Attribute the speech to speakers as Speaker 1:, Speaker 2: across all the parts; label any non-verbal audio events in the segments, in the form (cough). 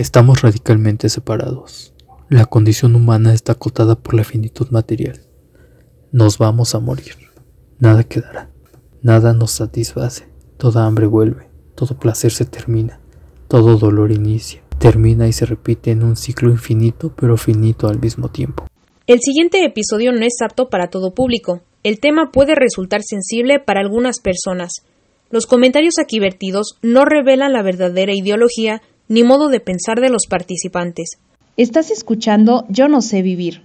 Speaker 1: Estamos radicalmente separados. La condición humana está acotada por la finitud material. Nos vamos a morir. Nada quedará. Nada nos satisface. Toda hambre vuelve. Todo placer se termina. Todo dolor inicia. Termina y se repite en un ciclo infinito pero finito al mismo tiempo.
Speaker 2: El siguiente episodio no es apto para todo público. El tema puede resultar sensible para algunas personas. Los comentarios aquí vertidos no revelan la verdadera ideología ni modo de pensar de los participantes.
Speaker 3: Estás escuchando Yo no sé vivir,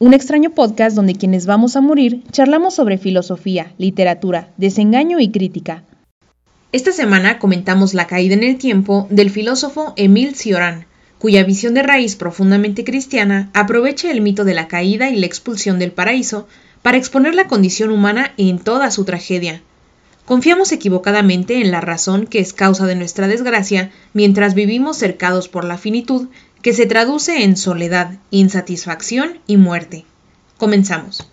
Speaker 3: un extraño podcast donde quienes vamos a morir charlamos sobre filosofía, literatura, desengaño y crítica.
Speaker 2: Esta semana comentamos La caída en el tiempo del filósofo Emile Cioran, cuya visión de raíz profundamente cristiana aprovecha el mito de la caída y la expulsión del paraíso para exponer la condición humana en toda su tragedia. Confiamos equivocadamente en la razón que es causa de nuestra desgracia mientras vivimos cercados por la finitud que se traduce en soledad, insatisfacción y muerte. Comenzamos.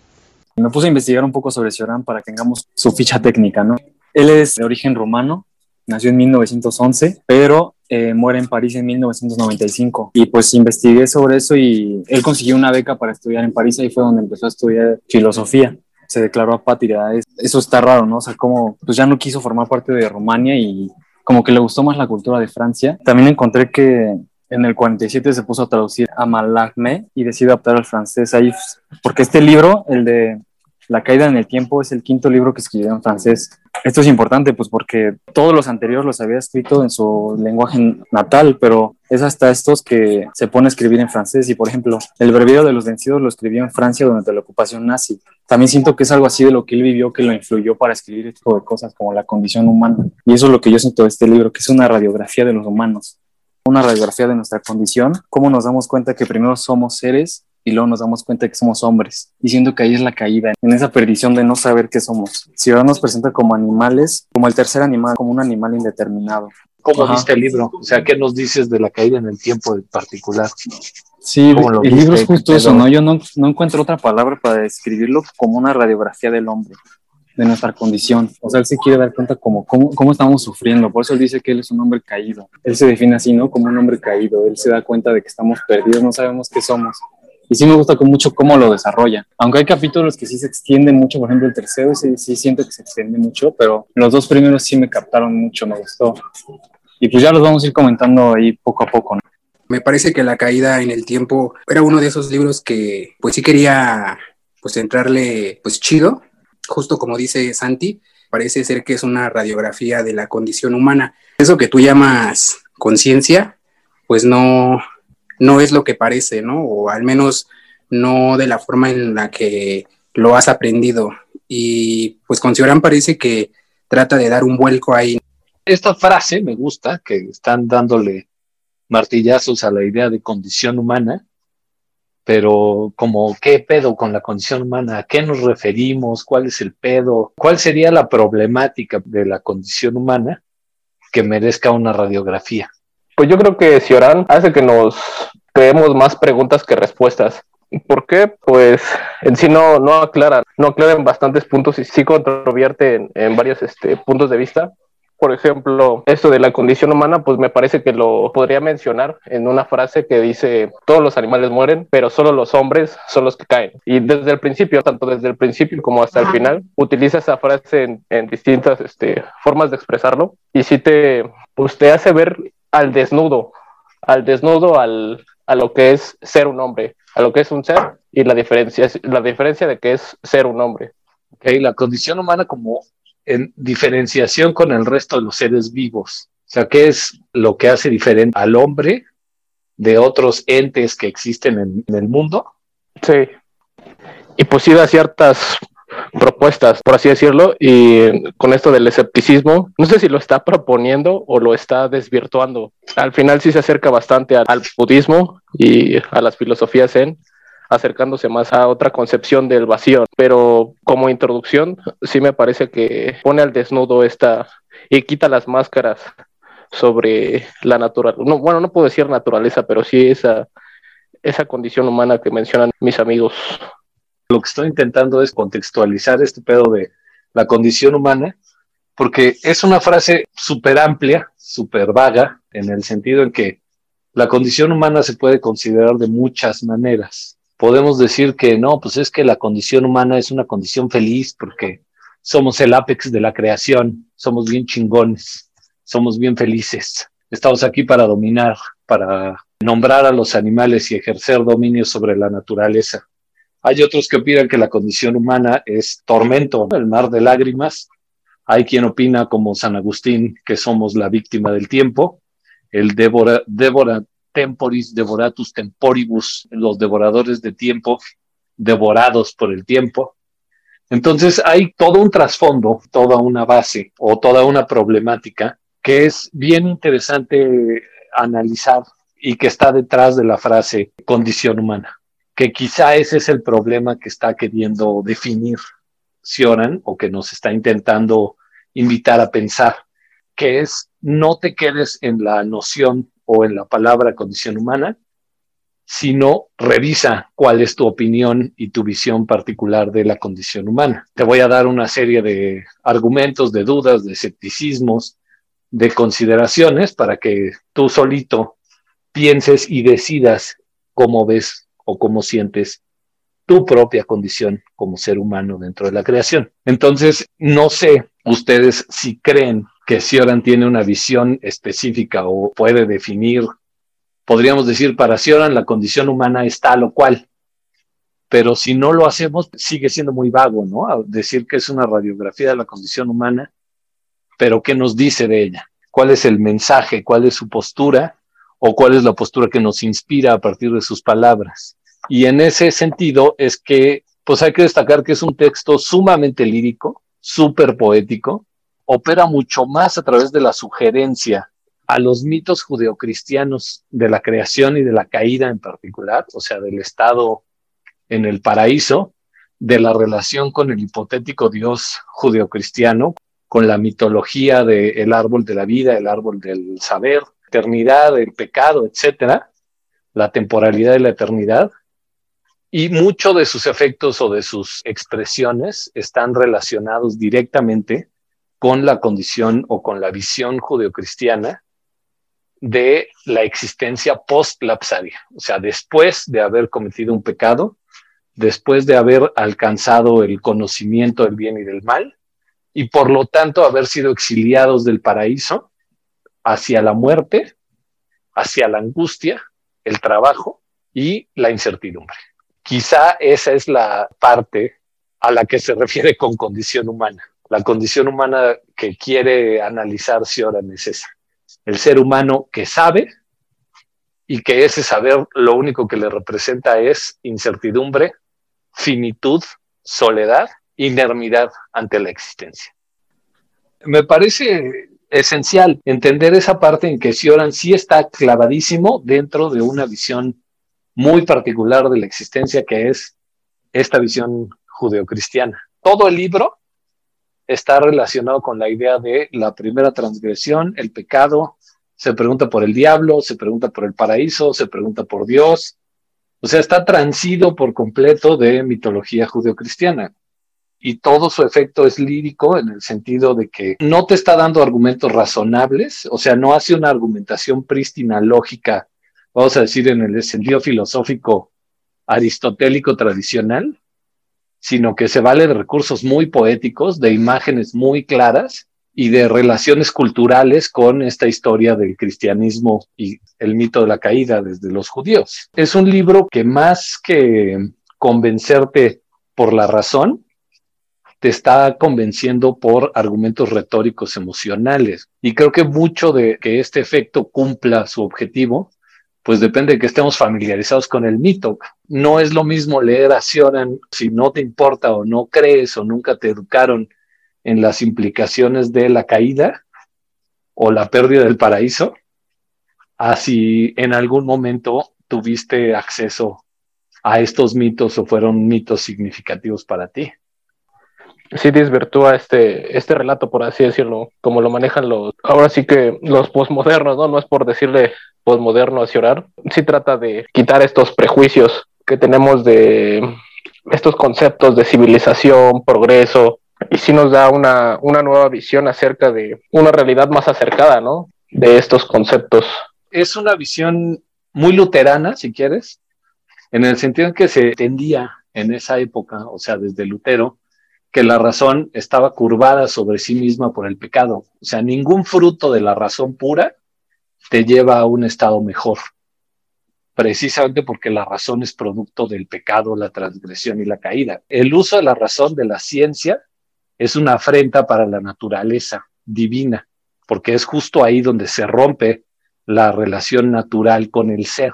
Speaker 4: Me puse a investigar un poco sobre Cioran para que tengamos su ficha técnica, ¿no? Él es de origen rumano, nació en 1911, pero eh, muere en París en 1995. Y pues investigué sobre eso y él consiguió una beca para estudiar en París, ahí fue donde empezó a estudiar filosofía. Se declaró apátrida. Eso está raro, ¿no? O sea, como pues ya no quiso formar parte de Rumania y como que le gustó más la cultura de Francia. También encontré que en el 47 se puso a traducir a Mallarmé y decidió adaptar al francés ahí, porque este libro, el de La caída en el tiempo, es el quinto libro que escribió en francés. Esto es importante, pues porque todos los anteriores los había escrito en su lenguaje natal, pero es hasta estos que se pone a escribir en francés. Y por ejemplo, el breviario de los vencidos lo escribió en Francia durante la ocupación nazi. También siento que es algo así de lo que él vivió que lo influyó para escribir este tipo de cosas como la condición humana. Y eso es lo que yo siento de este libro, que es una radiografía de los humanos una radiografía de nuestra condición, cómo nos damos cuenta que primero somos seres y luego nos damos cuenta que somos hombres, diciendo que ahí es la caída, en esa perdición de no saber qué somos. Si ahora nos presenta como animales, como el tercer animal, como un animal indeterminado.
Speaker 5: ¿Cómo viste el libro? O sea, ¿qué nos dices de la caída en el tiempo en particular?
Speaker 4: Sí, el libro es justo eso, ¿no? Yo no, no encuentro otra palabra para describirlo como una radiografía del hombre de nuestra condición. O sea, él se quiere dar cuenta como cómo, cómo, estamos sufriendo. Por eso él dice que él es un hombre caído. Él se define así, ¿no? Como un hombre caído. Él se da cuenta de que estamos perdidos, no sabemos qué somos. Y sí me gusta con mucho cómo lo desarrolla. Aunque hay capítulos que sí se extienden mucho, por ejemplo el tercero sí, sí siento que se extiende mucho, pero los dos primeros sí me captaron mucho, me gustó. Y pues ya los vamos a ir comentando ahí poco a poco. ¿no?
Speaker 6: Me parece que La caída en el tiempo era uno de esos libros que pues sí quería pues entrarle pues chido, justo como dice Santi, parece ser que es una radiografía de la condición humana. Eso que tú llamas conciencia, pues no, no es lo que parece, ¿no? O al menos no de la forma en la que lo has aprendido. Y pues con Cioran parece que trata de dar un vuelco ahí.
Speaker 5: Esta frase me gusta, que están dándole martillazos a la idea de condición humana, pero como qué pedo con la condición humana, a qué nos referimos, cuál es el pedo, cuál sería la problemática de la condición humana que merezca una radiografía.
Speaker 7: Pues yo creo que Cioran hace que nos creemos más preguntas que respuestas. ¿Por qué? Pues en sí no, no aclara, no aclara en bastantes puntos y sí controvierte en, en varios este, puntos de vista por ejemplo, esto de la condición humana, pues me parece que lo podría mencionar en una frase que dice, todos los animales mueren, pero solo los hombres son los que caen. Y desde el principio, tanto desde el principio como hasta el final, utiliza esa frase en, distintas este, formas de expresarlo. Y si te, usted hace ver al desnudo, al desnudo al, a lo que es ser un hombre, a lo que es un ser y la diferencia, la diferencia de que es ser un hombre.
Speaker 5: Okay, la condición humana como en diferenciación con el resto de los seres vivos. O sea, ¿qué es lo que hace diferente al hombre de otros entes que existen en, el mundo?
Speaker 7: Sí. Y pues sí da ciertas propuestas, por así decirlo, y con esto del escepticismo, no sé si lo está proponiendo o lo está desvirtuando. Al final sí se acerca bastante al, budismo y a las filosofías zen, acercándose más a otra concepción del vacío. Pero como introducción, sí me parece que pone al desnudo esta y quita las máscaras sobre la naturaleza. No, bueno, no puedo decir naturaleza, pero sí esa, esa condición humana que mencionan mis amigos.
Speaker 5: Lo que estoy intentando es contextualizar este pedo de la condición humana, porque es una frase súper amplia, súper vaga, en el sentido en que La condición humana se puede considerar de muchas maneras. Podemos decir que no, pues es que la condición humana es una condición feliz porque somos el apex de la creación, somos bien chingones, somos bien felices. Estamos aquí para dominar, para nombrar a los animales y ejercer dominio sobre la naturaleza. Hay otros que opinan que la condición humana es tormento, el mar de lágrimas. Hay quien opina, como San Agustín, que somos la víctima del tiempo, el devora, devora temporis, devoratus temporibus, los devoradores de tiempo, devorados por el tiempo. Entonces hay todo un trasfondo, toda una base o toda una problemática que es bien interesante analizar y que está detrás de la frase condición humana, que quizá ese es el problema que está queriendo definir Sioran o que nos está intentando invitar a pensar, que es no te quedes en la noción o en la palabra condición humana, sino revisa cuál es tu opinión y tu visión particular de la condición humana. Te voy a dar una serie de argumentos, de dudas, de escepticismos, de consideraciones para que tú solito pienses y decidas cómo ves o cómo sientes tu propia condición como ser humano dentro de la creación. Entonces, no sé ustedes si creen que Sioran tiene una visión específica o puede definir, podríamos decir, para Sioran la condición humana es tal o cual, pero si no lo hacemos, sigue siendo muy vago, ¿no? decir que es una radiografía de la condición humana, pero ¿qué nos dice de ella? ¿Cuál es el mensaje? ¿Cuál es su postura? O cuál es la postura que nos inspira a partir de sus palabras. Y en ese sentido es que, pues hay que destacar que es un texto sumamente lírico, súper poético, opera mucho más a través de la sugerencia a los mitos judeocristianos de la creación y de la caída en particular, o sea, del estado en el paraíso, de la relación con el hipotético Dios judeocristiano, con la mitología del árbol de la vida, el árbol del saber, eternidad, el pecado, etcétera, la temporalidad de la eternidad, y muchos de sus efectos o de sus expresiones están relacionados directamente con la condición o con la visión judeocristiana de la existencia post-lapsaria, o sea, después de haber cometido un pecado, después de haber alcanzado el conocimiento del bien y del mal, y por lo tanto haber sido exiliados del paraíso, hacia la muerte, hacia la angustia, el trabajo y la incertidumbre. Quizá esa es la parte a la que se refiere con condición humana. La condición humana que quiere analizar Sioran es esa. El ser humano que sabe y que ese saber lo único que le representa es incertidumbre, finitud, soledad, inermidad ante la existencia. Me parece esencial entender esa parte en que Sioran sí está clavadísimo dentro de una visión muy particular de la existencia que es esta visión judeocristiana. Todo el libro está relacionado con la idea de la primera transgresión, el pecado, se pregunta por el diablo, se pregunta por el paraíso, se pregunta por Dios. O sea, está transido por completo de mitología judeocristiana y todo su efecto es lírico en el sentido de que no te está dando argumentos razonables, o sea, no hace una argumentación prístina, lógica, vamos a decir en el sentido filosófico aristotélico tradicional, sino que se vale de recursos muy poéticos, de imágenes muy claras y de relaciones culturales con esta historia del cristianismo y el mito de la caída desde los judíos. Es un libro que más que convencerte por la razón, te está convenciendo por argumentos retóricos emocionales. Y creo que mucho de que este efecto cumpla su objetivo, pues depende de que estemos familiarizados con el mito. No es lo mismo leer a Sioran si no te importa o no crees o nunca te educaron en las implicaciones de la caída o la pérdida del paraíso, así en algún momento tuviste acceso a estos mitos o fueron mitos significativos para ti
Speaker 7: sí desvirtúa este, este relato, por así decirlo, como lo manejan los, ahora sí que los posmodernos, ¿no? No es por decirle posmoderno a llorar, sí trata de quitar estos prejuicios que tenemos de estos conceptos de civilización, progreso, y sí nos da una, una nueva visión acerca de una realidad más acercada, ¿no? De estos conceptos.
Speaker 5: Es una visión muy luterana, si quieres, en el sentido en que se entendía en esa época, o sea, desde Lutero, que la razón estaba curvada sobre sí misma por el pecado. O sea, ningún fruto de la razón pura te lleva a un estado mejor, precisamente porque la razón es producto del pecado, la transgresión y la caída. El uso de la razón de la ciencia es una afrenta para la naturaleza divina, porque es justo ahí donde se rompe la relación natural con el ser,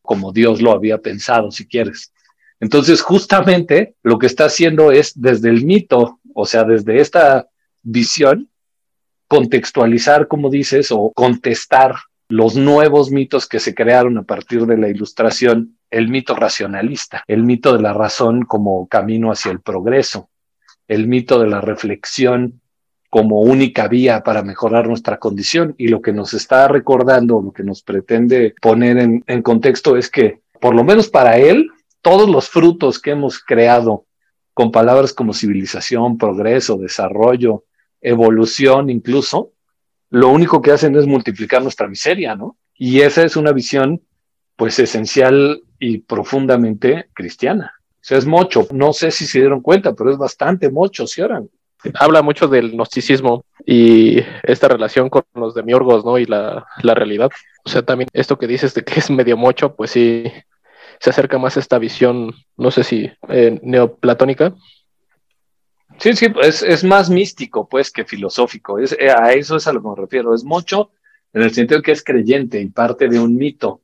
Speaker 5: como Dios lo había pensado, si quieres. Entonces, justamente lo que está haciendo es desde el mito, o sea, desde esta visión, contextualizar, como dices, o contestar los nuevos mitos que se crearon a partir de la ilustración, el mito racionalista, el mito de la razón como camino hacia el progreso, el mito de la reflexión como única vía para mejorar nuestra condición. Y lo que nos está recordando, lo que nos pretende poner en, contexto es que, por lo menos para él, todos los frutos que hemos creado con palabras como civilización, progreso, desarrollo, evolución incluso, lo único que hacen es multiplicar nuestra miseria, ¿no? Y esa es una visión pues esencial y profundamente cristiana. O sea, es mocho. No sé si se dieron cuenta, pero es bastante ¿sí oran?
Speaker 7: Habla mucho del gnosticismo y esta relación con los demiurgos, ¿no? Y la, la realidad. O sea, también esto que dices de que es medio mocho, pues sí, se acerca más a esta visión, no sé si eh, neoplatónica.
Speaker 5: Sí, sí, es, es, más místico, pues, que filosófico. Es, eh, a eso es a lo que me refiero. Es mucho en el sentido que es creyente y parte de un mito.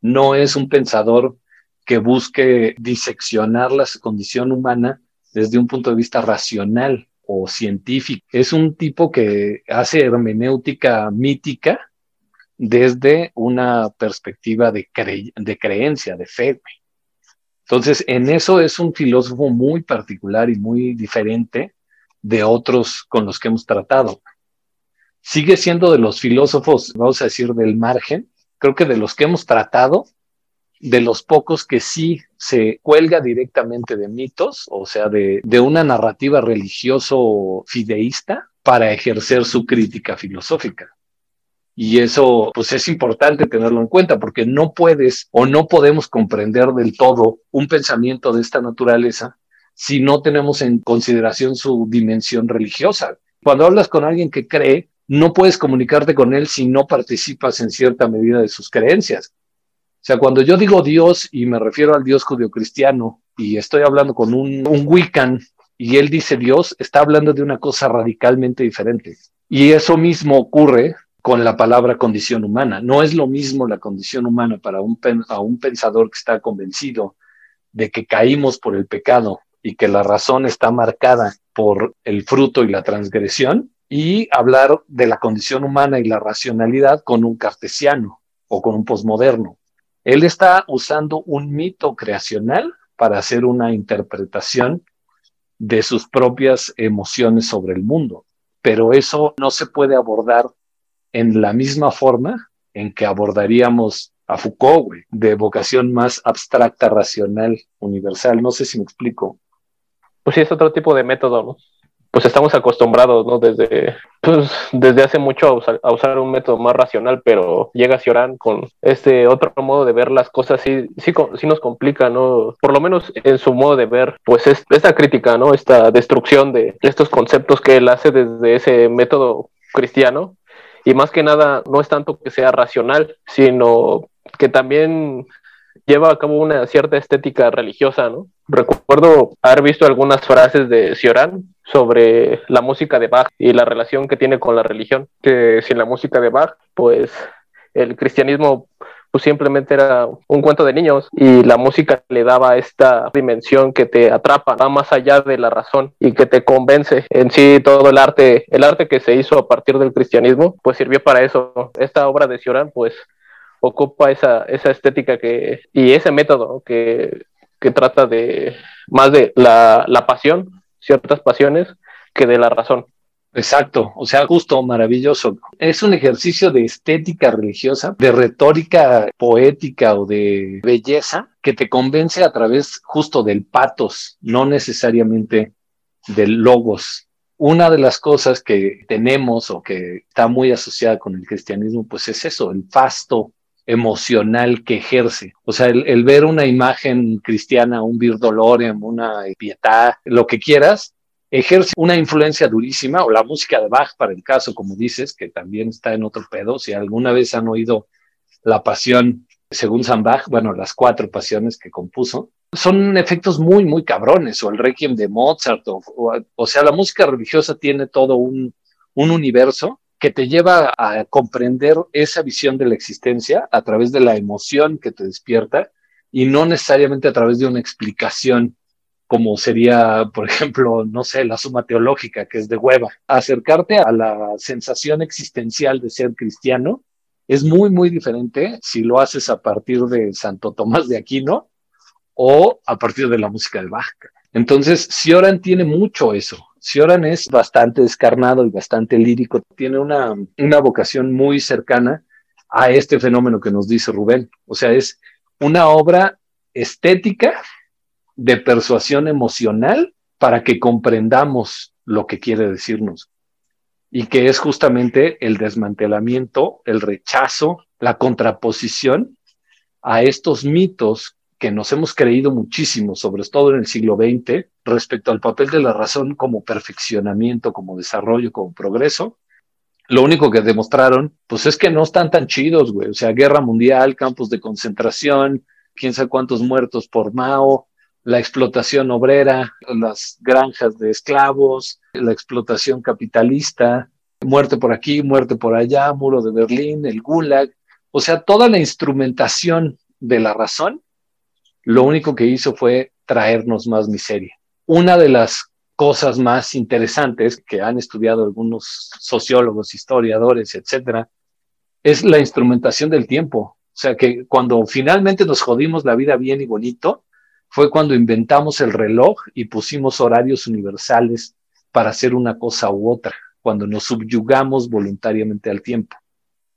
Speaker 5: No es un pensador que busque diseccionar la condición humana desde un punto de vista racional o científico. Es un tipo que hace hermenéutica mítica desde una perspectiva de, creencia, de fe. Entonces, en eso es un filósofo muy particular y muy diferente de otros con los que hemos tratado. Sigue siendo de los filósofos, vamos a decir, del margen, creo que de los que hemos tratado, de los pocos que sí se cuelga directamente de mitos, o sea, de, de una narrativa religioso fideísta para ejercer su crítica filosófica. Y eso, pues es importante tenerlo en cuenta porque no puedes o no podemos comprender del todo un pensamiento de esta naturaleza si no tenemos en consideración su dimensión religiosa. Cuando hablas con alguien que cree, no puedes comunicarte con él si no participas en cierta medida de sus creencias. O sea, cuando yo digo Dios y me refiero al Dios judio-cristiano y estoy hablando con un, un Wiccan y él dice Dios, está hablando de una cosa radicalmente diferente. Y eso mismo ocurre con la palabra condición humana. No es lo mismo la condición humana para un, a un pensador que está convencido de que caímos por el pecado y que la razón está marcada por el fruto y la transgresión, y hablar de la condición humana y la racionalidad con un cartesiano o con un posmoderno. Él está usando un mito creacional para hacer una interpretación de sus propias emociones sobre el mundo, pero eso no se puede abordar en la misma forma en que abordaríamos a Foucault, de vocación más abstracta, racional, universal. No sé si me explico.
Speaker 7: Pues sí, es otro tipo de método, ¿no? Pues estamos acostumbrados, ¿no? Desde, pues, desde hace mucho a usar, un método más racional, pero llega Cioran con este otro modo de ver las cosas, sí, sí, sí nos complica, ¿no? Por lo menos en su modo de ver, pues es, esta crítica, ¿no? Esta destrucción de estos conceptos que él hace desde ese método cristiano, y más que nada no es tanto que sea racional, sino que también lleva a cabo una cierta estética religiosa, ¿no? Recuerdo haber visto algunas frases de Cioran sobre la música de Bach y la relación que tiene con la religión, que sin la música de Bach, pues el cristianismo pues simplemente era un cuento de niños y la música le daba esta dimensión que te atrapa, va más allá de la razón y que te convence. En sí todo el arte, el arte que se hizo a partir del cristianismo, pues sirvió para eso. Esta obra de Cioran, pues ocupa esa, esa estética que, y ese método que, que trata de más de la, la pasión, ciertas pasiones, que de la razón.
Speaker 5: Exacto, o sea, justo maravilloso. Es un ejercicio de estética religiosa, de retórica poética o de belleza que te convence a través justo del patos, no necesariamente del logos. Una de las cosas que tenemos o que está muy asociada con el cristianismo, pues es eso, el fasto emocional que ejerce. O sea, el, ver una imagen cristiana, un Vir Dolorem, una Pietà, lo que quieras, ejerce una influencia durísima, o la música de Bach, para el caso, como dices, que también está en otro pedo. Si alguna vez han oído La Pasión según San Bach, bueno, las cuatro pasiones que compuso, son efectos muy, muy cabrones, o el Requiem de Mozart, o, o, sea, la música religiosa tiene todo un, un universo que te lleva a comprender esa visión de la existencia a través de la emoción que te despierta y no necesariamente a través de una explicación como sería, por ejemplo, no sé, la suma teológica, que es de hueva. Acercarte a la sensación existencial de ser cristiano es muy, muy diferente si lo haces a partir de Santo Tomás de Aquino o a partir de la música de Bach. Entonces, Sioran tiene mucho eso. Sioran es bastante descarnado y bastante lírico. Tiene una, una vocación muy cercana a este fenómeno que nos dice Rubén. O sea, es una obra estética de persuasión emocional para que comprendamos lo que quiere decirnos. Y que es justamente el desmantelamiento, el rechazo, la contraposición a estos mitos que nos hemos creído muchísimo, sobre todo en el siglo XX, respecto al papel de la razón como perfeccionamiento, como desarrollo, como progreso. Lo único que demostraron, pues es que no están tan chidos, güey. O sea, guerra mundial, campos de concentración, quién sabe cuántos muertos por Mao, la explotación obrera, las granjas de esclavos, la explotación capitalista, muerte por aquí, muerte por allá, muro de Berlín, el Gulag. O sea, toda la instrumentación de la razón lo único que hizo fue traernos más miseria. Una de las cosas más interesantes que han estudiado algunos sociólogos, historiadores, etcétera, es la instrumentación del tiempo. O sea que cuando finalmente nos jodimos la vida bien y bonito, fue cuando inventamos el reloj y pusimos horarios universales para hacer una cosa u otra, cuando nos subyugamos voluntariamente al tiempo.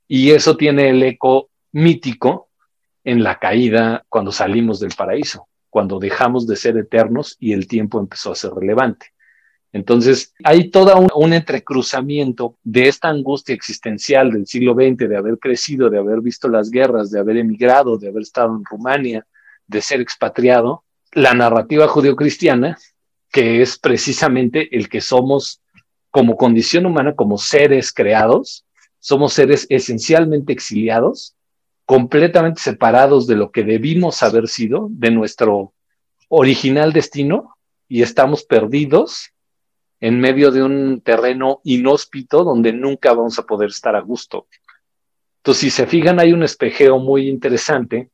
Speaker 5: Y eso tiene el eco mítico en la caída cuando salimos del paraíso, cuando dejamos de ser eternos y el tiempo empezó a ser relevante. Entonces, hay todo un, entrecruzamiento de esta angustia existencial del siglo XX, de haber crecido, de haber visto las guerras, de haber emigrado, de haber estado en Rumania, de ser expatriado, la narrativa judeocristiana, que es precisamente el que somos como condición humana, como seres creados, somos seres esencialmente exiliados completamente separados de lo que debimos haber sido, de nuestro original destino, y estamos perdidos en medio de un terreno inhóspito donde nunca vamos a poder estar a gusto. Entonces, si se fijan, hay un espejeo muy interesante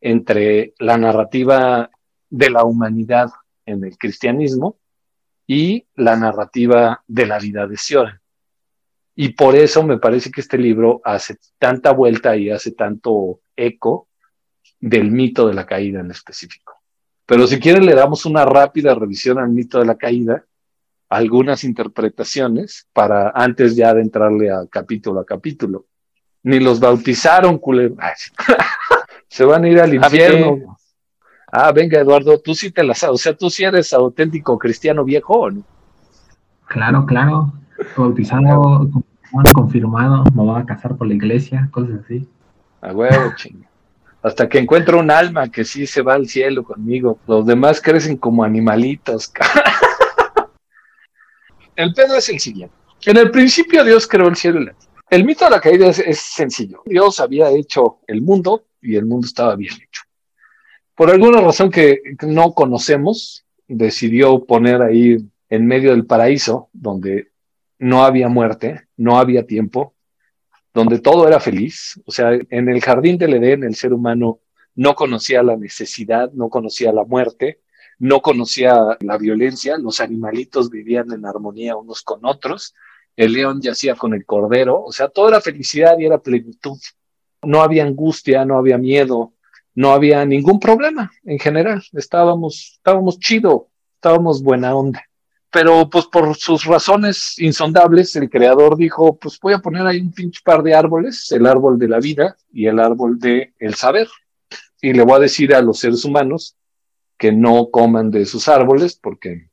Speaker 5: entre la narrativa de la humanidad en el cristianismo y la narrativa de la vida de Sion. Y por eso me parece que este libro hace tanta vuelta y hace tanto eco del mito de la caída en específico. Pero si quieren le damos una rápida revisión al mito de la caída, algunas interpretaciones para antes ya de entrarle a capítulo a capítulo. Ni los bautizaron, culero. (laughs) Se van a ir al infierno. Ah, venga, Eduardo, tú sí te las O sea, tú sí eres auténtico cristiano viejo, ¿no?
Speaker 8: Claro, claro bautizado, confirmado, me voy a casar por la iglesia, cosas así.
Speaker 5: A huevo, (laughs) chinga. Hasta que encuentro un alma que sí se va al cielo conmigo. Los demás crecen como animalitos. (laughs) el pedo es el siguiente. En el principio Dios creó el cielo y la tierra. El mito de la caída es, es, sencillo. Dios había hecho el mundo y el mundo estaba bien hecho. Por alguna razón que no conocemos, decidió poner ahí en medio del paraíso, donde no había muerte, no había tiempo, donde todo era feliz. O sea, en el jardín del Edén el ser humano no conocía la necesidad, no conocía la muerte, no conocía la violencia, los animalitos vivían en armonía unos con otros, el león yacía con el cordero, o sea, todo era felicidad y era plenitud. No había angustia, no había miedo, no había ningún problema en general. Estábamos, estábamos chido, estábamos buena onda pero pues por sus razones insondables, el creador dijo, pues voy a poner ahí un pinche par de árboles, el árbol de la vida y el árbol de saber. Y le voy a decir a los seres humanos que no coman de esos árboles porque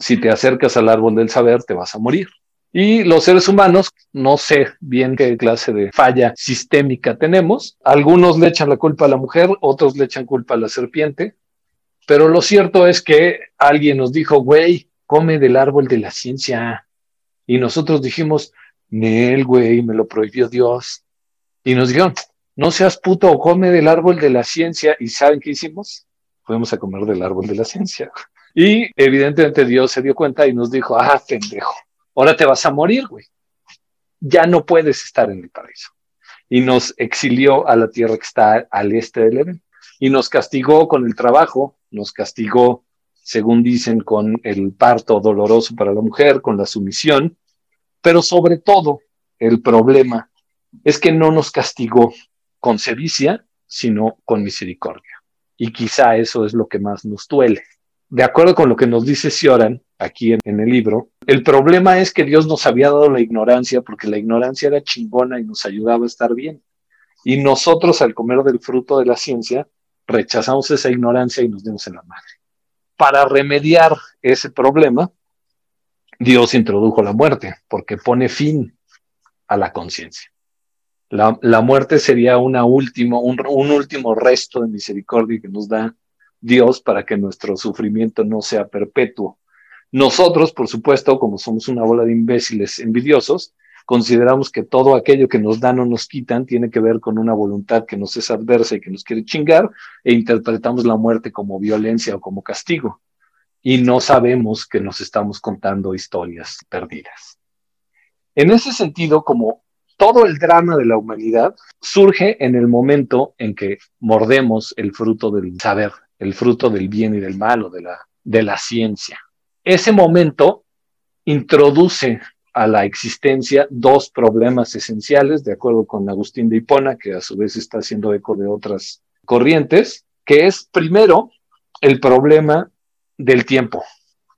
Speaker 5: si te acercas al árbol del saber te vas a morir. Y los seres humanos, no sé bien qué clase de falla sistémica tenemos. Algunos le echan la culpa a la mujer, otros le echan culpa a la serpiente. Pero lo cierto es que alguien nos dijo, güey, come del árbol de la ciencia. Y nosotros dijimos, Nel, güey, me lo prohibió Dios. Y nos dijeron, no seas puto, come del árbol de la ciencia. ¿Y saben qué hicimos? Fuimos a comer del árbol de la ciencia. (laughs) Y evidentemente Dios se dio cuenta y nos dijo, ah, pendejo ahora te vas a morir, güey. Ya no puedes estar en el paraíso. Y nos exilió a la tierra que está al este del Edén. Y nos castigó con el trabajo, nos castigó, según dicen, con el parto doloroso para la mujer, con la sumisión. Pero sobre todo, el problema es que no nos castigó con sevicia, sino con misericordia. Y quizá eso es lo que más nos duele. De acuerdo con lo que nos dice Sioran, aquí en, el libro. El problema es que Dios nos había dado la ignorancia porque la ignorancia era chingona y nos ayudaba a estar bien. Y nosotros al comer del fruto de la ciencia rechazamos esa ignorancia y nos dimos en la madre. Para remediar ese problema, Dios introdujo la muerte porque pone fin a la conciencia. La, muerte sería una último, un, un último resto de misericordia que nos da Dios para que nuestro sufrimiento no sea perpetuo nosotros, por supuesto, como somos una bola de imbéciles envidiosos, consideramos que todo aquello que nos dan o nos quitan tiene que ver con una voluntad que nos es adversa y que nos quiere chingar, e interpretamos la muerte como violencia o como castigo. Y no sabemos que nos estamos contando historias perdidas. En ese sentido, como todo el drama de la humanidad surge en el momento en que mordemos el fruto del saber, el fruto del bien y del mal o de la, de la ciencia. Ese momento introduce a la existencia dos problemas esenciales, de acuerdo con Agustín de Hipona, que a su vez está haciendo eco de otras corrientes, que es primero el problema del tiempo.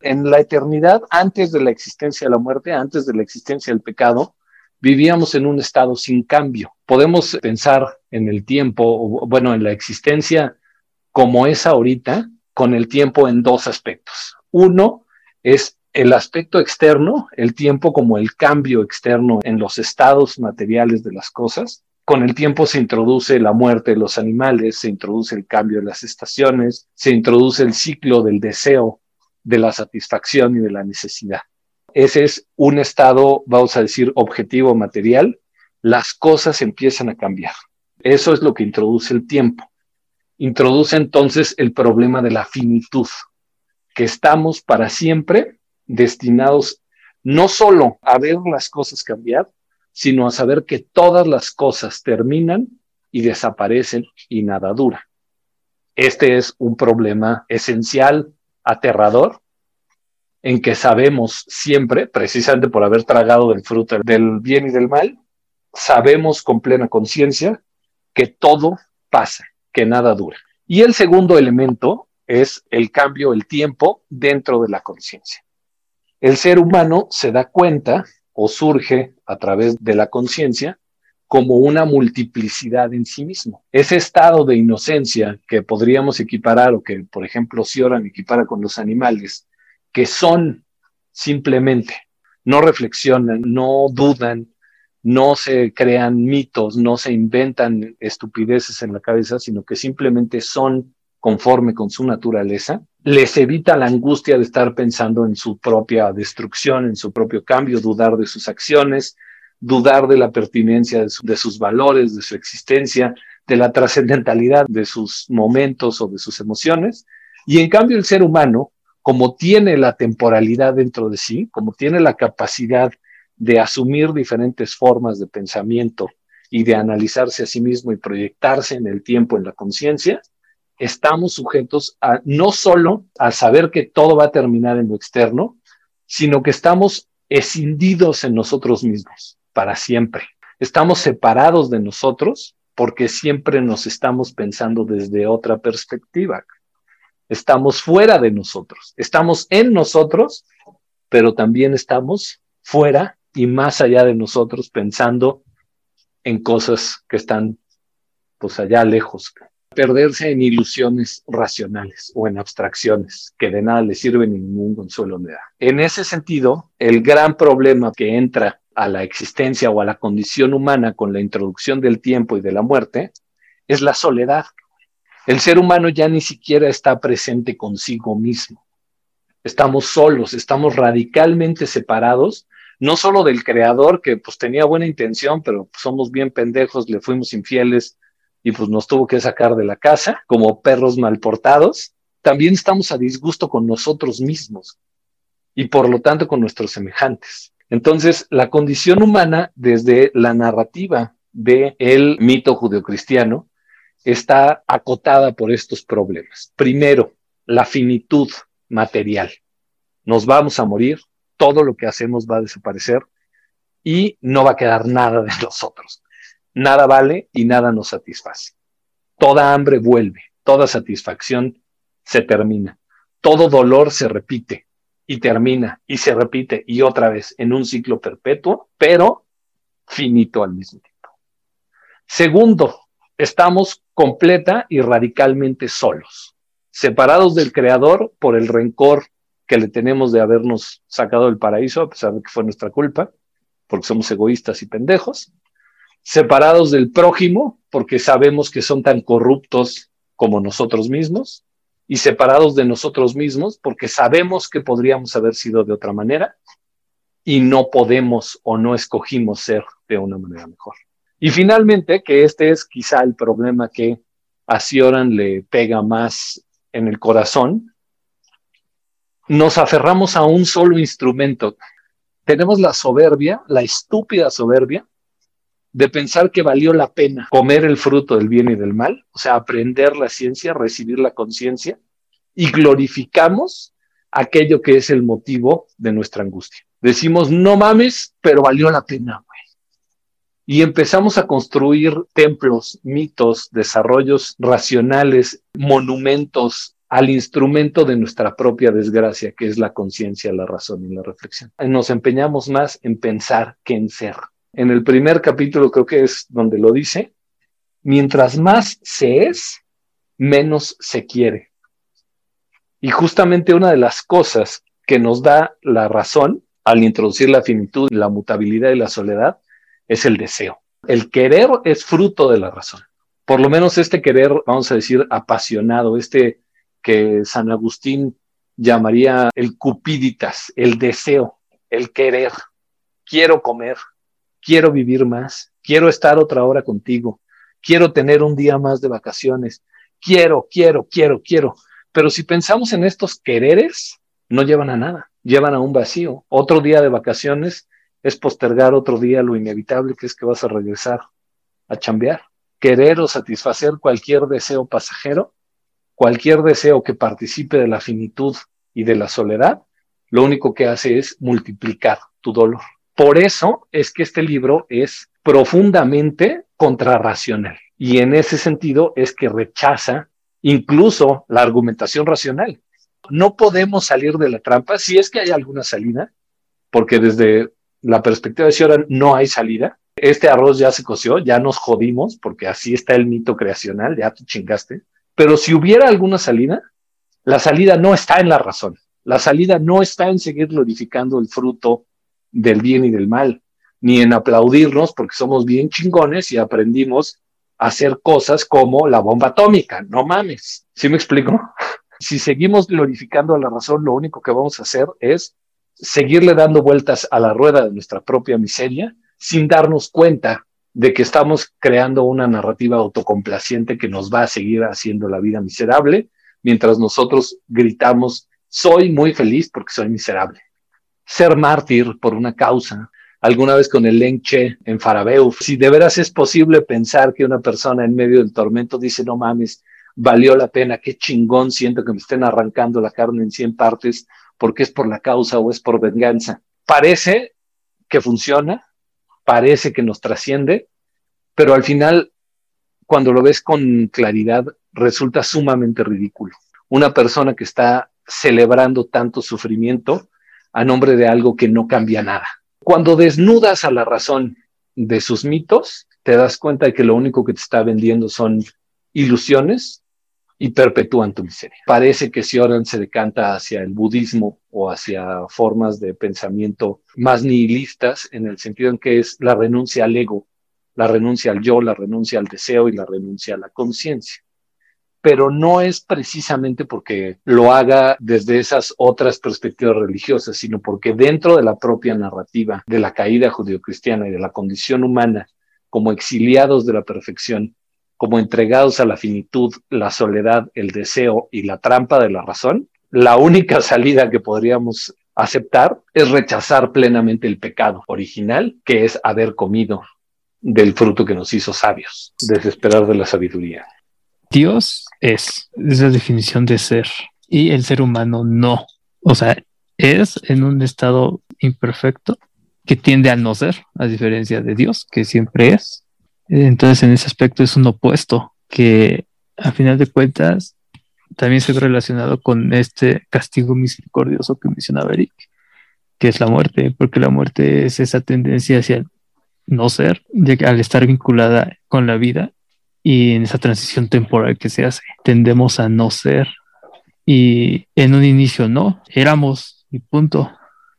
Speaker 5: En la eternidad, antes de la existencia de la muerte, antes de la existencia del pecado, vivíamos en un estado sin cambio. Podemos pensar en el tiempo, bueno, en la existencia como es ahorita, con el tiempo en dos aspectos. Uno, es el aspecto externo, el tiempo como el cambio externo en los estados materiales de las cosas. Con el tiempo se introduce la muerte de los animales, se introduce el cambio de las estaciones, se introduce el ciclo del deseo, de la satisfacción y de la necesidad. Ese es un estado, vamos a decir, objetivo material. Las cosas empiezan a cambiar. Eso es lo que introduce el tiempo. Introduce entonces el problema de la finitud que estamos para siempre destinados no solo a ver las cosas cambiar, sino a saber que todas las cosas terminan y desaparecen y nada dura. Este es un problema esencial, aterrador, en que sabemos siempre, precisamente por haber tragado del fruto del bien y del mal, sabemos con plena conciencia que todo pasa, que nada dura. Y el segundo elemento es el cambio, el tiempo dentro de la conciencia. El ser humano se da cuenta o surge a través de la conciencia como una multiplicidad en sí mismo. Ese estado de inocencia que podríamos equiparar o que, por ejemplo, Sioran equipara con los animales, que son simplemente, no reflexionan, no dudan, no se crean mitos, no se inventan estupideces en la cabeza, sino que simplemente son conforme con su naturaleza, les evita la angustia de estar pensando en su propia destrucción, en su propio cambio, dudar de sus acciones, dudar de la pertinencia de, sus valores, de su existencia, de la trascendentalidad de sus momentos o de sus emociones. Y en cambio el ser humano, como tiene la temporalidad dentro de sí, como tiene la capacidad de asumir diferentes formas de pensamiento y de analizarse a sí mismo y proyectarse en el tiempo, en la conciencia, estamos sujetos a no solo a saber que todo va a terminar en lo externo, sino que estamos escindidos en nosotros mismos para siempre. Estamos separados de nosotros porque siempre nos estamos pensando desde otra perspectiva. Estamos fuera de nosotros, estamos en nosotros, pero también estamos fuera y más allá de nosotros pensando en cosas que están pues allá lejos perderse en ilusiones racionales o en abstracciones que de nada le sirven ni ningún consuelo le da. En ese sentido, el gran problema que entra a la existencia o a la condición humana con la introducción del tiempo y de la muerte es la soledad. El ser humano ya ni siquiera está presente consigo mismo. Estamos solos, estamos radicalmente separados, no solo del creador que pues tenía buena intención, pero somos bien pendejos, le fuimos infieles, y pues nos tuvo que sacar de la casa como perros mal portados, también estamos a disgusto con nosotros mismos y por lo tanto con nuestros semejantes. Entonces, la condición humana desde la narrativa del el mito judeocristiano está acotada por estos problemas. Primero, la finitud material. Nos vamos a morir, todo lo que hacemos va a desaparecer y no va a quedar nada de (laughs) nosotros nada vale y nada nos satisface. Toda hambre vuelve, toda satisfacción se termina, todo dolor se repite y termina y se repite y otra vez en un ciclo perpetuo, pero finito al mismo tiempo. Segundo, estamos completa y radicalmente solos, separados del Creador por el rencor que le tenemos de habernos sacado del paraíso, a pesar de que fue nuestra culpa, porque somos egoístas y pendejos, separados del prójimo, porque sabemos que son tan corruptos como nosotros mismos, y separados de nosotros mismos, porque sabemos que podríamos haber sido de otra manera, y no podemos o no escogimos ser de una manera mejor. Y finalmente, que este es quizá el problema que a Sioran le pega más en el corazón, nos aferramos a un solo instrumento. Tenemos la soberbia, la estúpida soberbia, de pensar que valió la pena comer el fruto del bien y del mal, o sea, aprender la ciencia, recibir la conciencia, y glorificamos aquello que es el motivo de nuestra angustia. Decimos, no mames, pero valió la pena, güey. Y empezamos a construir templos, mitos, desarrollos racionales, monumentos al instrumento de nuestra propia desgracia, que es la conciencia, la razón y la reflexión. Nos empeñamos más en pensar que en ser en el primer capítulo creo que es donde lo dice, mientras más se es, menos se quiere. Y justamente una de las cosas que nos da la razón al introducir la finitud, la mutabilidad y la soledad es el deseo. El querer es fruto de la razón. Por lo menos este querer, vamos a decir, apasionado, este que San Agustín llamaría el cupiditas, el deseo, el querer. Quiero comer, quiero vivir más, quiero estar otra hora contigo, quiero tener un día más de vacaciones, quiero, quiero, quiero, quiero. Pero si pensamos en estos quereres, no llevan a nada, llevan a un vacío. Otro día de vacaciones es postergar otro día lo inevitable que es que vas a regresar a chambear. Querer o satisfacer cualquier deseo pasajero, cualquier deseo que participe de la finitud y de la soledad, lo único que hace es multiplicar tu dolor. Por eso es que este libro es profundamente contrarracional y en ese sentido es que rechaza incluso la argumentación racional. No podemos salir de la trampa si es que hay alguna salida, porque desde la perspectiva de Sioran no hay salida. Este arroz ya se coció, ya nos jodimos, porque así está el mito creacional, ya te chingaste. Pero si hubiera alguna salida, la salida no está en la razón. La salida no está en seguir glorificando el fruto del bien y del mal, ni en aplaudirnos porque somos bien chingones y aprendimos a hacer cosas como la bomba atómica. No mames. ¿Sí me explico? (laughs) Si seguimos glorificando a la razón, lo único que vamos a hacer es seguirle dando vueltas a la rueda de nuestra propia miseria sin darnos cuenta de que estamos creando una narrativa autocomplaciente que nos va a seguir haciendo la vida miserable, mientras nosotros gritamos, soy muy feliz porque soy miserable ser mártir por una causa. Alguna vez con el Lenche en Farabeu, si de veras es posible pensar que una persona en medio del tormento dice, no mames, valió la pena, qué chingón siento que me estén arrancando la carne en 100 partes porque es por la causa o es por venganza. Parece que funciona, parece que nos trasciende, pero al final, cuando lo ves con claridad, resulta sumamente ridículo. Una persona que está celebrando tanto sufrimiento a nombre de algo que no cambia nada. Cuando desnudas a la razón de sus mitos, te das cuenta de que lo único que te está vendiendo son ilusiones y perpetúan tu miseria. Parece que Sioran se decanta hacia el budismo o hacia formas de pensamiento más nihilistas en el sentido en que es la renuncia al ego, la renuncia al yo, la renuncia al deseo y la renuncia a la conciencia. Pero no es precisamente porque lo haga desde esas otras perspectivas religiosas, sino porque dentro de la propia narrativa de la caída judio-cristiana y de la condición humana como exiliados de la perfección, como entregados a la finitud, la soledad, el deseo y la trampa de la razón, la única salida que podríamos aceptar es rechazar plenamente el pecado original, que es haber comido del fruto que nos hizo sabios, desesperar de la sabiduría.
Speaker 1: Dios es, es la definición de ser y el ser humano no. O sea, es en un estado imperfecto que tiende a no ser, a diferencia de Dios, que siempre es. Entonces, en ese aspecto es un opuesto que, a final de cuentas, también se ve relacionado con este castigo misericordioso que mencionaba Eric, que es la muerte, porque la muerte es esa tendencia hacia el no ser, al estar vinculada con la vida y en esa transición temporal que se hace, tendemos a no ser. Y en un inicio no, éramos y punto.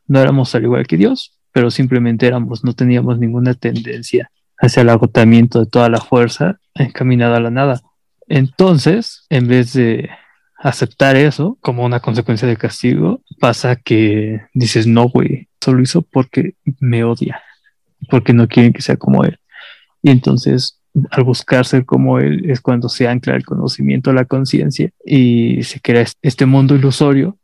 Speaker 1: No éramos al igual que Dios, pero simplemente éramos, no teníamos ninguna tendencia hacia el agotamiento de toda la fuerza encaminada a la nada. Entonces, en vez de aceptar eso como una consecuencia del castigo, pasa que dices, no, güey, solo hizo porque me odia, porque no quieren que sea como él. Y entonces, al buscar ser como él, es cuando se ancla el conocimiento, la conciencia y se crea este mundo ilusorio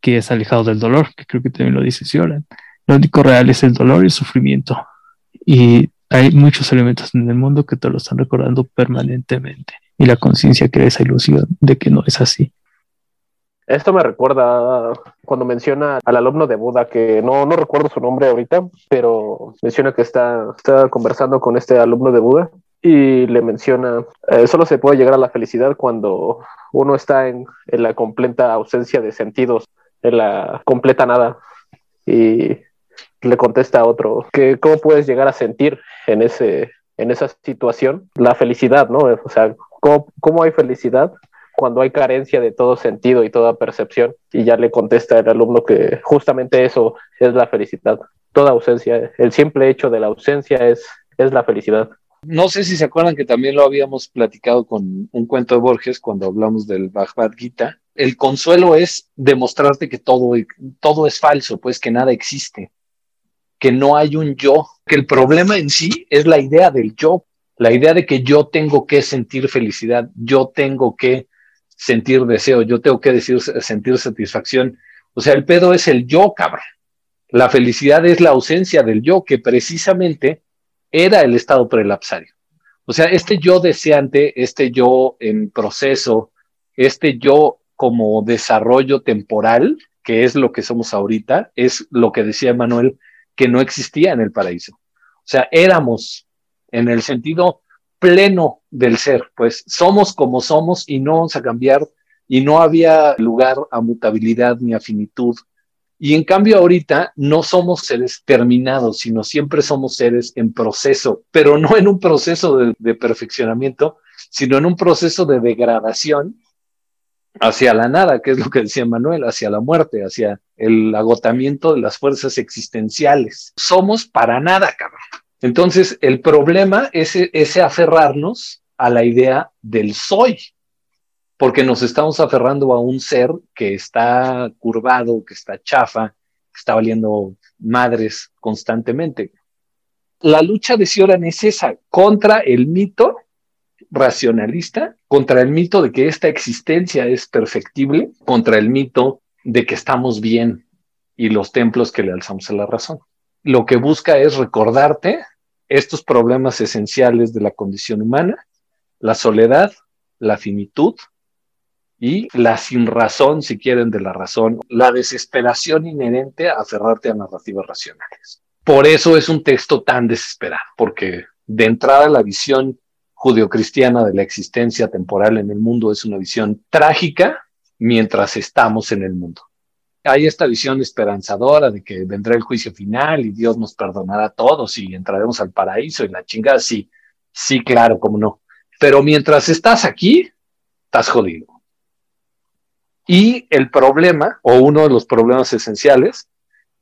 Speaker 1: que es alejado del dolor, que creo que también lo dice Sioran. Lo único real es el dolor y el sufrimiento. Y hay muchos elementos en el mundo que te lo están recordando permanentemente y la conciencia crea esa ilusión de que no es así.
Speaker 7: Esto me recuerda cuando menciona al alumno de Buda, que no, no recuerdo su nombre ahorita, pero menciona que está, está conversando con este alumno de Buda y le menciona, eh, solo se puede llegar a la felicidad cuando uno está en, en la completa ausencia de sentidos, en la completa nada. Y le contesta a otro, que cómo puedes llegar a sentir en, ese, en esa situación la felicidad, ¿no? O sea, ¿cómo, ¿cómo, hay felicidad cuando hay carencia de todo sentido y toda percepción? Y ya le contesta el alumno que justamente eso es la felicidad, toda ausencia, el simple hecho de la ausencia es, es la felicidad.
Speaker 5: No sé si se acuerdan que también lo habíamos platicado con un cuento de Borges cuando hablamos del Bhagavad Gita. El consuelo es demostrarte que todo, todo es falso, pues que nada existe que no hay un yo, que el problema en sí es la idea del yo, la idea de que yo tengo que sentir felicidad, yo tengo que sentir deseo, yo tengo que decir, sentir satisfacción. O sea, el pedo es el yo, cabrón. La felicidad es la ausencia del yo, que precisamente era el estado prelapsario. O sea, este yo deseante, este yo en proceso, este yo como desarrollo temporal, que es lo que somos ahorita, es lo que decía Manuel, que no existía en el paraíso. O sea, éramos en el sentido pleno del ser, pues somos como somos y no vamos a cambiar y no había lugar a mutabilidad ni a finitud. Y en cambio ahorita no somos seres terminados, sino siempre somos seres en proceso, pero no en un proceso de, perfeccionamiento, sino en un proceso de degradación hacia la nada, que es lo que decía Manuel, hacia la muerte, hacia el agotamiento de las fuerzas existenciales. Somos para nada, cabrón. Entonces, el problema es ese aferrarnos a la idea del soy, porque nos estamos aferrando a un ser que está curvado, que está chafa, que está valiendo madres constantemente. La lucha de Sioran es esa, contra el mito racionalista contra el mito de que esta existencia es perfectible, contra el mito de que estamos bien y los templos que le alzamos a la razón. Lo que busca es recordarte estos problemas esenciales de la condición humana, la soledad, la finitud y la sin razón, si quieren, de la razón, la desesperación inherente a aferrarte a narrativas racionales. Por eso es un texto tan desesperado, porque de entrada la visión judeocristiana de la existencia temporal en el mundo es una visión trágica mientras estamos en el mundo. Hay esta visión esperanzadora de que vendrá el juicio final y Dios nos perdonará a todos y entraremos al paraíso y la chingada, sí, sí, claro, cómo no. Pero mientras estás aquí, estás jodido. Y el problema, o uno de los problemas esenciales,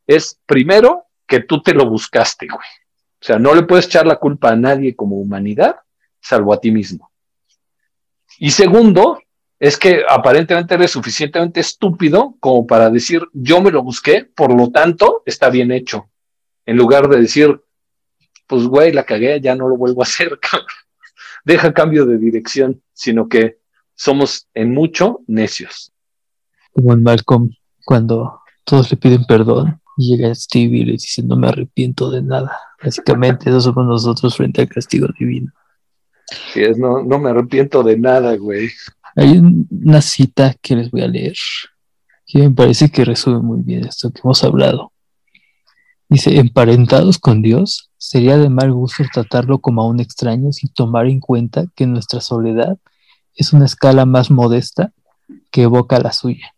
Speaker 5: es primero que tú te lo buscaste, güey. O sea, no le puedes echar la culpa a nadie como humanidad, salvo a ti mismo. Y segundo, es que aparentemente eres suficientemente estúpido como para decir, yo me lo busqué, por lo tanto, está bien hecho. En lugar de decir, pues güey, la cagué, ya no lo vuelvo a hacer, (laughs) Deja cambio de dirección, sino que somos en mucho necios.
Speaker 1: Como en Malcolm, cuando todos le piden perdón y llega Stevie y le dice, no me arrepiento de nada. Básicamente eso somos nosotros frente al castigo divino.
Speaker 5: Sí, es, no, no me arrepiento de nada, güey.
Speaker 1: Hay una cita que les voy a leer que me parece que resume muy bien esto que hemos hablado. Dice, emparentados con Dios, sería de mal gusto tratarlo como a un extraño sin tomar en cuenta que nuestra soledad es una escala más modesta que evoca la suya.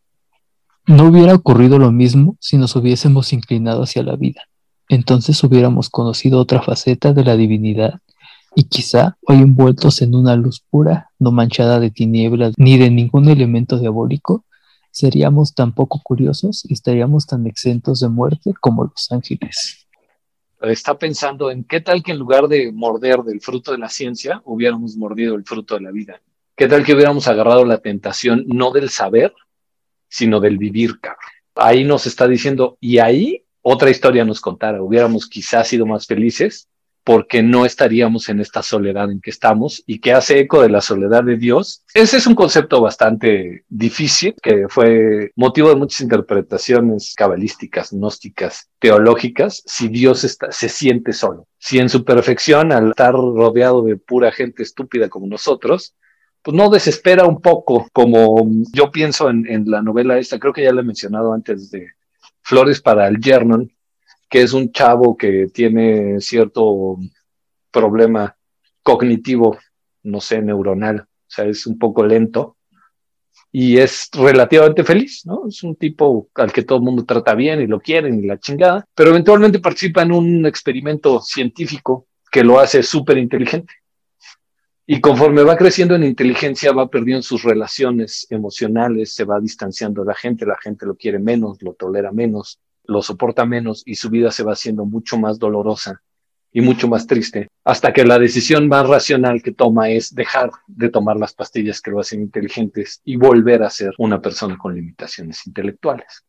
Speaker 1: No hubiera ocurrido lo mismo si nos hubiésemos inclinado hacia la vida. Entonces hubiéramos conocido otra faceta de la divinidad y quizá hoy envueltos en una luz pura, no manchada de tinieblas ni de ningún elemento diabólico, seríamos tan poco curiosos y estaríamos tan exentos de muerte como los ángeles.
Speaker 5: Está pensando en qué tal que en lugar de morder del fruto de la ciencia, hubiéramos mordido el fruto de la vida. ¿Qué tal que hubiéramos agarrado la tentación no del saber, sino del vivir? Ahí nos está diciendo, y ahí otra historia nos contara, hubiéramos quizás sido más felices porque no estaríamos en esta soledad en que estamos y que hace eco de la soledad de Dios. Ese es un concepto bastante difícil que fue motivo de muchas interpretaciones cabalísticas, gnósticas, teológicas, si Dios está, se siente solo. Si en su perfección, al estar rodeado de pura gente estúpida como nosotros, pues no desespera un poco, como yo pienso en, en la novela esta, creo que ya la he mencionado antes de Flores para el Gernon, que es un chavo que tiene cierto problema cognitivo, no sé, neuronal, o sea, es un poco lento y es relativamente feliz, ¿no? Es un tipo al que todo el mundo trata bien y lo quieren y la chingada, pero eventualmente participa en un experimento científico que lo hace súper inteligente. Y conforme va creciendo en inteligencia, va perdiendo sus relaciones emocionales, se va distanciando de la gente, la gente lo quiere menos, lo tolera menos, lo soporta menos y su vida se va haciendo mucho más dolorosa y mucho más triste, hasta que la decisión más racional que toma es dejar de tomar las pastillas que lo hacen inteligentes y volver a ser una persona con limitaciones intelectuales.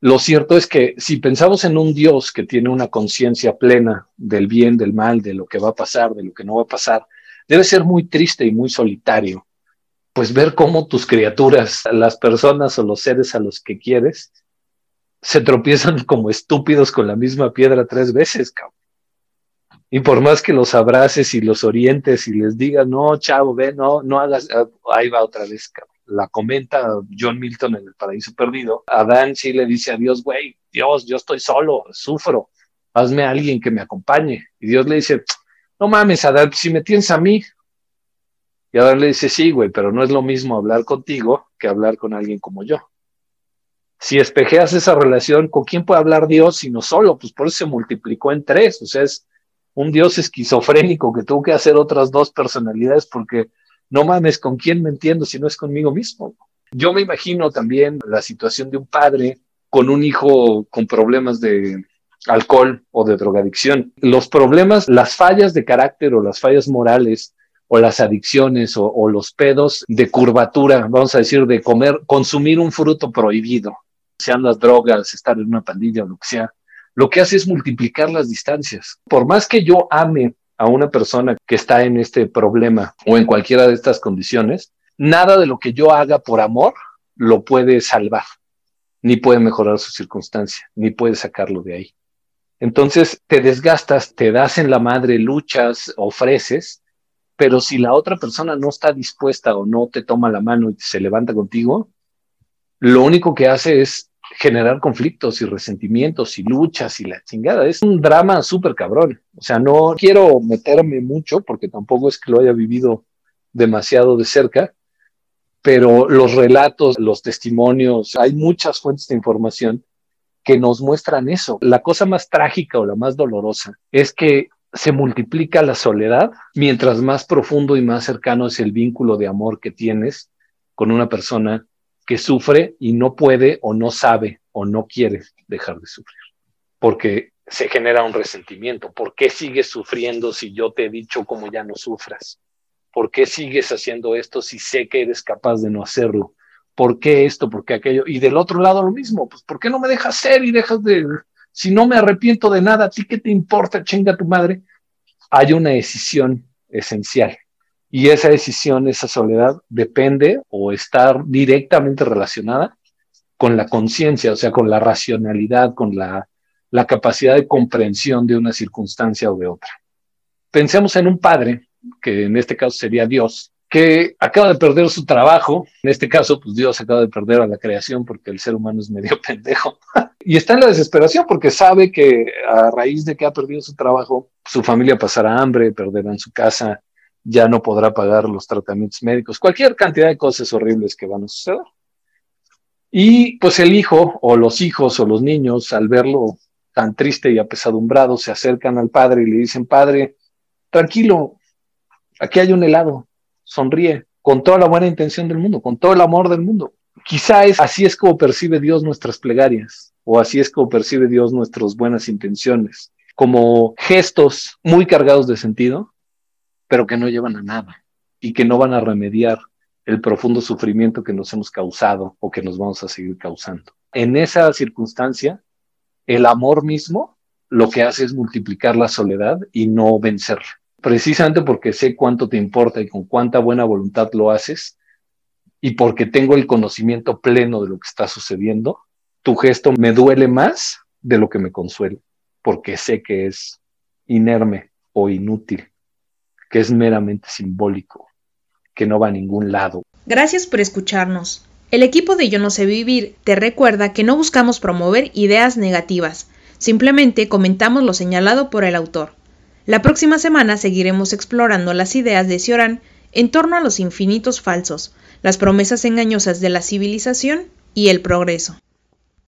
Speaker 5: Lo cierto es que si pensamos en un Dios que tiene una conciencia plena del bien, del mal, de lo que va a pasar, de lo que no va a pasar, debe ser muy triste y muy solitario, pues ver cómo tus criaturas, las personas o los seres a los que quieres, se tropiezan (laughs) como estúpidos con la misma piedra tres veces, cabrón. Y por más que los abraces y los orientes y les digas, no, chavo, ve, no, no hagas, ah, ahí va otra vez, cabrón. La comenta John Milton en El Paraíso Perdido. Adán sí le dice a Dios, güey, Dios, yo estoy solo, sufro, hazme a alguien que me acompañe. Y Dios le dice, no mames, Adán, si me tienes a mí. Y Adán le dice, sí, güey, pero no es lo mismo hablar contigo que hablar con alguien como yo si espejeas esa relación, ¿con quién puede hablar Dios sino solo? Pues por eso se multiplicó en tres, o sea, es un Dios esquizofrénico que tuvo que hacer otras dos personalidades porque no mames, ¿con quién me entiendo si no es conmigo mismo? Yo me imagino también la situación de un padre con un hijo con problemas de alcohol o de drogadicción. Los problemas, las fallas de carácter o las fallas morales o las adicciones o, o, los pedos de curvatura, vamos a decir, de comer, consumir un fruto prohibido sean las drogas, estar en una pandilla o lo que sea, lo que hace es multiplicar las distancias. Por más que yo ame a una persona que está en este problema o en cualquiera de estas condiciones, nada de lo que yo haga por amor lo puede salvar, ni puede mejorar su circunstancia, ni puede sacarlo de ahí. Entonces te desgastas, te das en la madre, luchas, ofreces, pero si la otra persona no está dispuesta o no te toma la mano y se levanta contigo, lo único que hace es generar conflictos y resentimientos y luchas y la chingada. Es un drama súper cabrón. O sea, no quiero meterme mucho porque tampoco es que lo haya vivido demasiado de cerca, pero los relatos, los testimonios, hay muchas fuentes de información que nos muestran eso. La cosa más trágica o la más dolorosa es que se multiplica la soledad mientras más profundo y más cercano es el vínculo de amor que tienes con una persona que sufre y no puede o no sabe o no quiere dejar de sufrir. Porque se genera un resentimiento. ¿Por qué sigues sufriendo si yo te he dicho cómo ya no sufras? ¿Por qué sigues haciendo esto si sé que eres capaz de no hacerlo? ¿Por qué esto? ¿Por qué aquello? Y del otro lado lo mismo, pues ¿por qué no me dejas ser y dejas de, si no me arrepiento de nada, ¿a ti qué te importa, chinga tu madre? Hay una decisión esencial. Y esa decisión, esa soledad, depende o está directamente relacionada con la conciencia, o sea, con la racionalidad, con la capacidad de comprensión de una circunstancia o de otra. Pensemos en un padre, que en este caso sería Dios, que acaba de perder su trabajo, en este caso, pues Dios acaba de perder a la creación porque el ser humano es medio (laughs) pendejo, y está en la desesperación porque sabe que a raíz de que ha perdido su trabajo, su familia pasará hambre, perderán su casa, ya no podrá pagar los tratamientos médicos, cualquier cantidad de cosas horribles que van a suceder. Y pues el hijo o los hijos o los niños, al verlo tan triste y apesadumbrado, se acercan al padre y le dicen, padre, tranquilo, aquí hay un helado, sonríe, con toda la buena intención del mundo, con todo el amor del mundo. Quizá es así es como percibe Dios nuestras plegarias, o así es como percibe Dios nuestras buenas intenciones, como gestos muy cargados de sentido, pero que no llevan a nada y que no van a remediar el profundo sufrimiento que nos hemos causado o que nos vamos a seguir causando. En esa circunstancia, el amor mismo lo que hace es multiplicar la soledad y no vencerla. Precisamente porque sé cuánto te importa y con cuánta buena voluntad lo haces y porque tengo el conocimiento pleno de lo que está sucediendo, tu gesto me duele más de lo que me consuela, porque sé que es inerme o inútil, que es meramente simbólico, que no va a ningún lado.
Speaker 2: Gracias por escucharnos. El equipo de Yo no sé vivir te recuerda que no buscamos promover ideas negativas, simplemente comentamos lo señalado por el autor. La próxima semana seguiremos explorando las ideas de Cioran en torno a los infinitos falsos, las promesas engañosas de la civilización y el progreso.